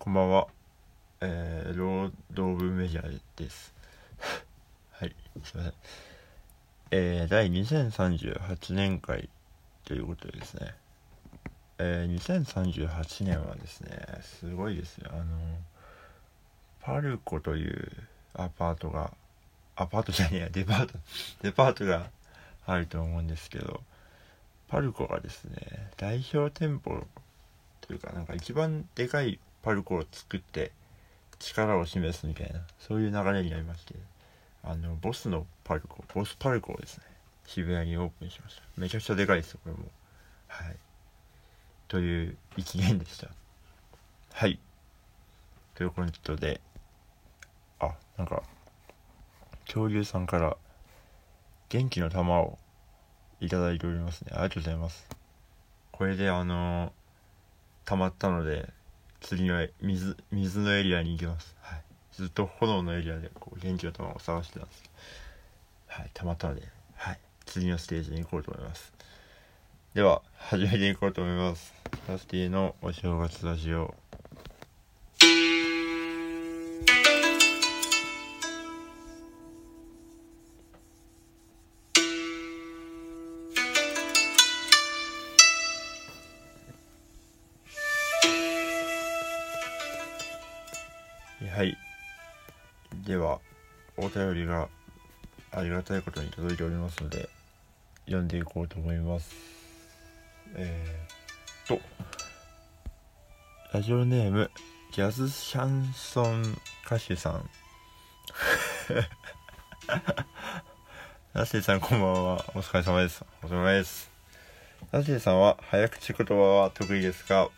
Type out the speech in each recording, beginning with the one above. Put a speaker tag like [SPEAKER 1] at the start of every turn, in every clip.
[SPEAKER 1] こんばんは。えー、ロード・オブ・メジャーです。はい、すいません。えー、第2038年会ということですね。えー、2038年はですね、すごいですよ。あの、パルコというアパートが、アパートじゃねえや、デパート、デパートがあると思うんですけど、パルコがですね、代表店舗というか、なんか一番でかいパルコを作って力を示すみたいな、そういう流れになりまして、あの、ボスのパルコ、ボスパルコをですね、渋谷にオープンしました。めちゃくちゃでかいですよ、これも。はい。という一年でした。はい。ということで、あ、なんか、恐竜さんから元気の玉をいただいておりますね。ありがとうございます。これであのー溜まったので、次の水、水のエリアに行きます。はい。ずっと炎のエリアでこう元気の玉を探してたんですけど、はい、たまたまで、はい。次のステージに行こうと思います。では、始めていこうと思います。ラスティのお正月ラジオ。はい。では、お便りがありがたいことに届いておりますので、読んでいこうと思います。えー、っと、ラジオネーム、ジャズシャンソン歌手さん。ラッシーさんこんばんは。お疲れ様です。お疲れ様です。ラッシーさんは早口言葉は得意ですが、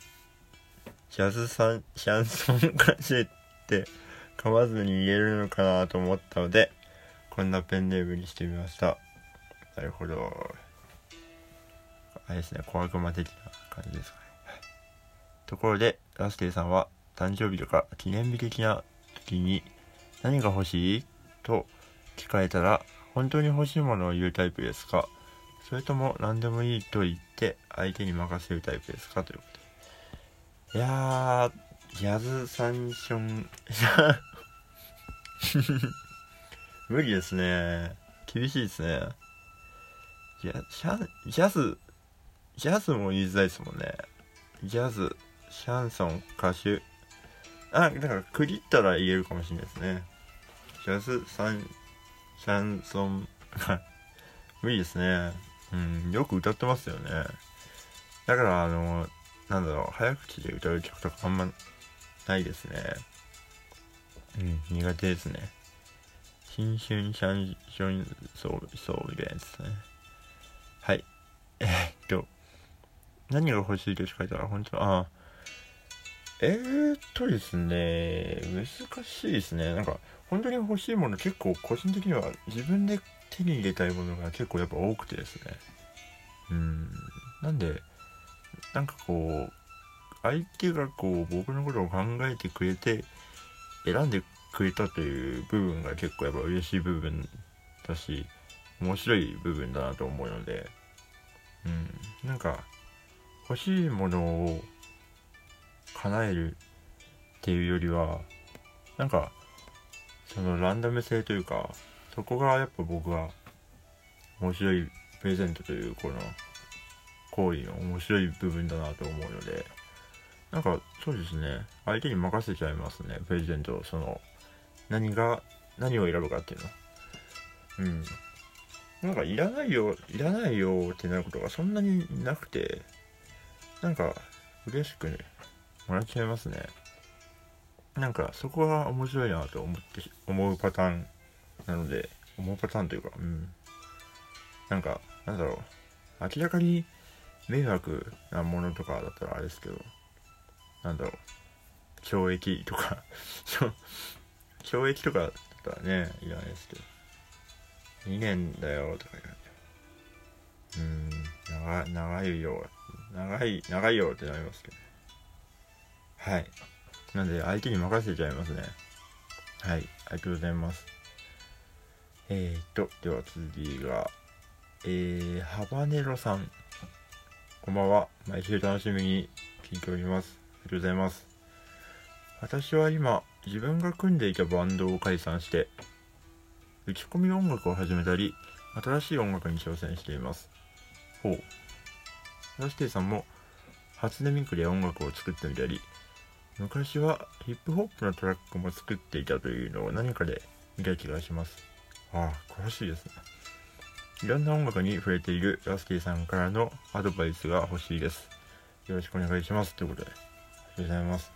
[SPEAKER 1] ジャズさん、シャンソン歌手って噛まずに言えるのかなと思ったので、こんなペンネームにしてみました。なるほど。あれですね、小悪魔的な感じですかね。ところで、ラステイさんは誕生日とか記念日的な時に何が欲しい？と聞かれたら本当に欲しいものを言うタイプですか？それとも何でもいいと言って相手に任せるタイプですか？ということで。いやー、ジャズサンション、無理ですね。厳しいですね。ジャシャンジャズ、ジャズも言いづらいですもんね。ジャズ、シャンソン、歌手。あ、だから、区切ったら言えるかもしれないですね。ジャズ、サン、シャンソン、無理ですね。うん、よく歌ってますよね。だから、あの、なんだろう、早口で歌う曲とかあんまないですね。うん、苦手ですね。新春シャンションそう、そうみたいなやつですね。はい。えー、っと、何が欲しいと聞か？れたら、本当あえー、っとですね、難しいですね。なんか、本当に欲しいもの結構個人的には自分で手に入れたいものが結構やっぱ多くてですね。うん。なんで、なんかこう、相手がこう、僕のことを考えてくれて、選んでくれたという部分が結構やっぱ嬉しい部分だし、面白い部分だなと思うので、うん。なんか、欲しいものを叶えるっていうよりは、なんか、そのランダム性というか、そこがやっぱ僕は面白いプレゼントというこの行為の面白い部分だなと思うので、なんかそうですね、相手に任せちゃいますね、プレゼント、その、何が、何を選ぶかっていうの。うん。なんかいらないよ、いらないよってなることがそんなになくて、なんか嬉しくね、もらっちゃいますね。なんかそこが面白いなと思って、思うパターンなので、思うパターンというか、うん。なんか、なんだろう、明らかに迷惑なものとかだったらあれですけど、なんだろう、懲役とか、懲役とかだったらね、いらないですけど、2年だよとか言われて、うーん、長い、長いよ、長い、長いよってなりますけど、はい。なんで、相手に任せちゃいますね。はい、ありがとうございます。えーと、では次が、えー、ハバネロさん。こんばんは。毎週楽しみに聞いております。ありがとうございます。私は今自分が組んでいたバンドを解散して打ち込み音楽を始めたり新しい音楽に挑戦しています。ほう。ラスティさんも初音ミクで音楽を作ってみたり昔はヒップホップのトラックも作っていたというのを何かで見た気がします。ああ詳しいですね。いろんな音楽に触れているラスティさんからのアドバイスが欲しいです。よろしくお願いします。ということで。ございます。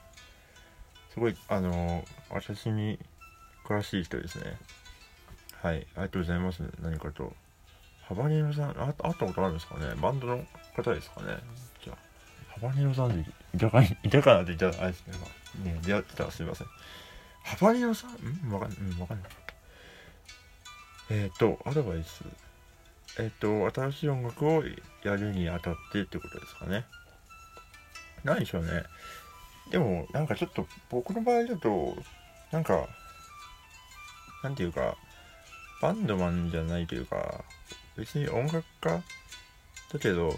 [SPEAKER 1] すごいあの私に詳しい人ですね。はいありがとうございます。何かと。ハバネロさんあ会ったことあるんですかね。バンドの方ですかね。じゃあハバネロさんでいたかいたかなって言ったらあれですけどね出会ってたらすいません。ハバネロさん？ん？わかんないうんわかんない。えっ、ー、とアドバイス。えっ、ー、と新しい音楽をやるにあたってってことですかね。何でしょうね。でもなんかちょっと僕の場合だとなんかなんていうかバンドマンじゃないというか別に音楽家だけど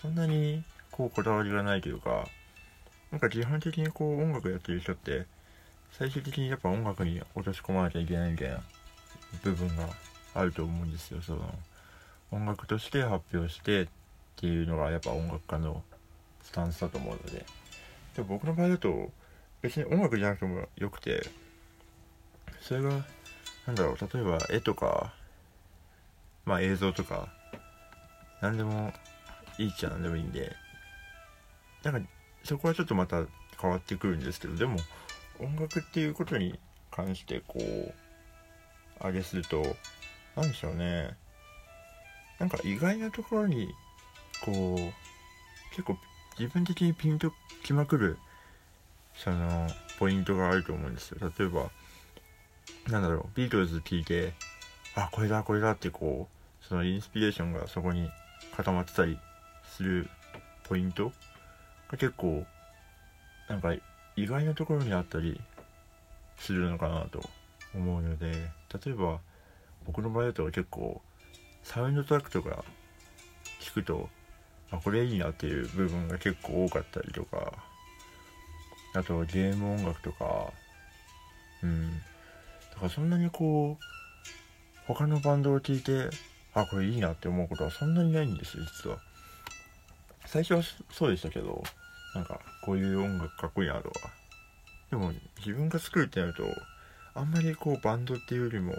[SPEAKER 1] そんなにこうこだわりがないというかなんか基本的にこう音楽やってる人って最終的にやっぱ音楽に落とし込まなきゃいけないみたいな部分があると思うんですよ。その音楽として発表してっていうのがやっぱ音楽家のスタンスだと思うので。でも僕の場合だと別に音楽じゃなくてもよくてそれがなんだろう例えば絵とかまあ映像とか何でもいいっちゃ何でもいいんでなんかそこはちょっとまた変わってくるんですけどでも音楽っていうことに関してこうあれすると何でしょうね。なんか意外なところにこう結構自分的にピンときまくるそのポイントがあると思うんですよ。例えばなんだろうビートルズ聴いてあこれだこれだってこうそのインスピレーションがそこに固まってたりするポイントが結構なんか意外なところにあったりするのかなと思うので例えば僕の場合だと結構サウンドトラックとか聞くとあこれいいなっていう部分が結構多かったりとかあとゲーム音楽とかうん。だからそんなにこう他のバンドを聴いてあこれいいなって思うことはそんなにないんですよ実は。最初はそうでしたけどなんかこういう音楽かっこいいなとかでも自分が作るってなるとあんまりこうバンドっていうよりも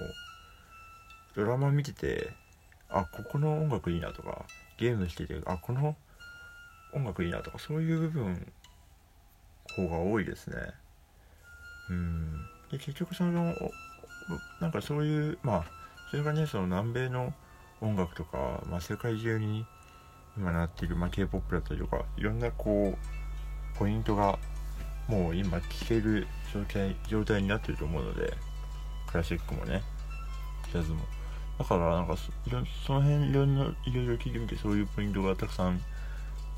[SPEAKER 1] ドラマ見ててあここの音楽いいなとかゲームしててあこの音楽いいなとかそういう部分方が多いですね。うん。で結局そのなんかそういうまあそれがねその南米の音楽とか、まあ、世界中に今なっている、まあ、k p o p だったりとかいろんなこうポイントがもう今聴ける状態状態になってると思うのでクラシックもねジャズも。だからなんかその辺いろんないろいろ聞いてみてそういうポイントがたくさん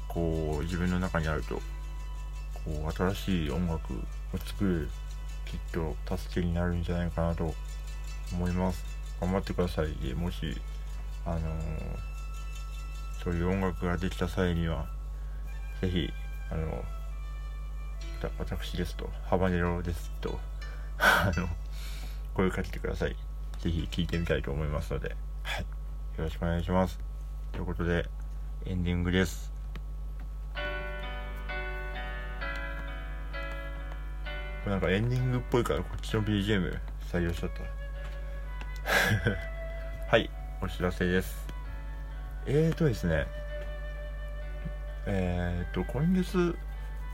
[SPEAKER 1] こう自分の中にあるとこう新しい音楽を作るきっと助けになるんじゃないかなと思います。頑張ってください。でもしあのー、そういう音楽ができた際にはぜひあの私ですとハバネロですと あの声をかけてください。ぜひ聴いてみたいと思いますので、はい。よろしくお願いします。ということで、エンディングです。これなんかエンディングっぽいからこっちの BGM 採用しちゃった。はい、お知らせです。えーとですね、えーと、今月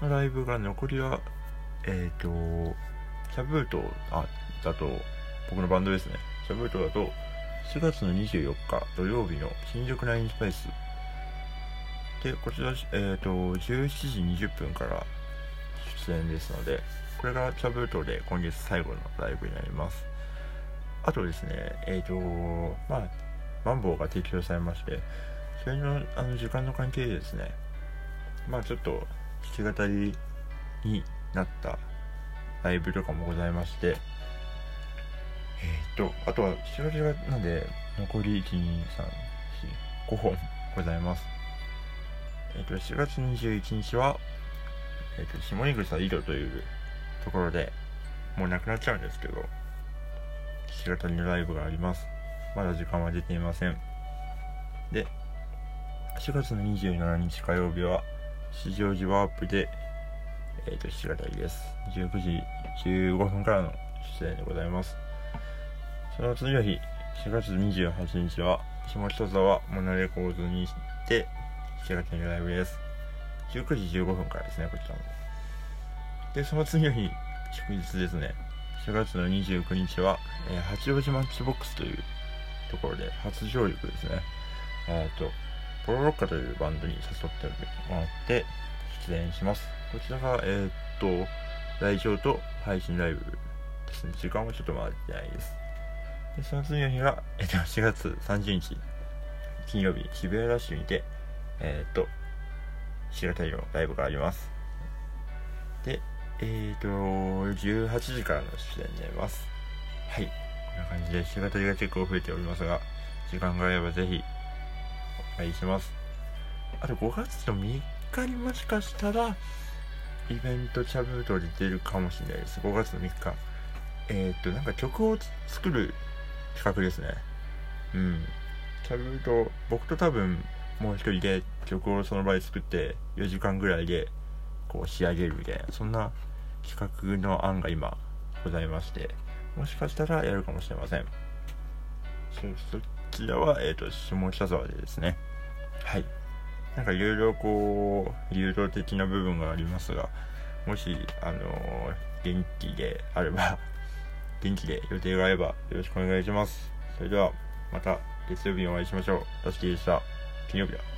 [SPEAKER 1] のライブが残りは、えーと、キャブートあだと、僕のバンドですね。シャブートだと4月の24日土曜日の新宿ナインスパイス。でこちら、えーと、17時20分から出演ですのでこれがチャブートで今月最後のライブになります。あとですねえっ、ー、とまあマンボウが提供されましてそれのあの時間の関係でですねまあちょっと弾き語りになったライブとかもございまして、と、あとは、7月がなんで、残り1、2、3、4、5本ございます。えー、っと、7月21日は、えー、っと、下井草井戸というところでもうなくなっちゃうんですけど白谷のライブがあります。まだ時間は出ていません。で4月の27日火曜日は市場時ワープでえっ、ー、と白谷です。19時15分からの出演でございます。その次の日4月28日は下北沢モナレコーズにて7月のライブです。19時15分からですねこちらも。でその次の日祝日ですね。4月の29日は、えー、八王子マッチボックスというところで初上陸ですね。えっ、とポロロッカというバンドに誘ってもらって出演します。こちらがえっ、と来場と配信ライブですね。時間はちょっと回ってないです。でその次の日が、えっと、4月30日金曜日渋谷ラッシュにてえっと白谷のライブがあります。でえっ、と18時からの出演になります。はいこんな感じで白谷が結構増えておりますが時間があればぜひお願いします。あと5月の3日にもしかしたらイベントチャブートで出るかもしれないです。5月の3日。えっ、となんか曲を作る企画ですね。うん。チャブート僕と多分もう一人で曲をその場で作って4時間ぐらいでこう仕上げるみたいなそんな企画の案が今ございましてもしかしたらやるかもしれません。そちらは、えっ、ー、と下北沢でですね。はい。なんかいろいろこう流動的な部分がありますがもしあのー、元気であれば元気で予定があればよろしくお願いしますそれではまた月曜日にお会いしましょう。ラスキーでした。金曜日だ。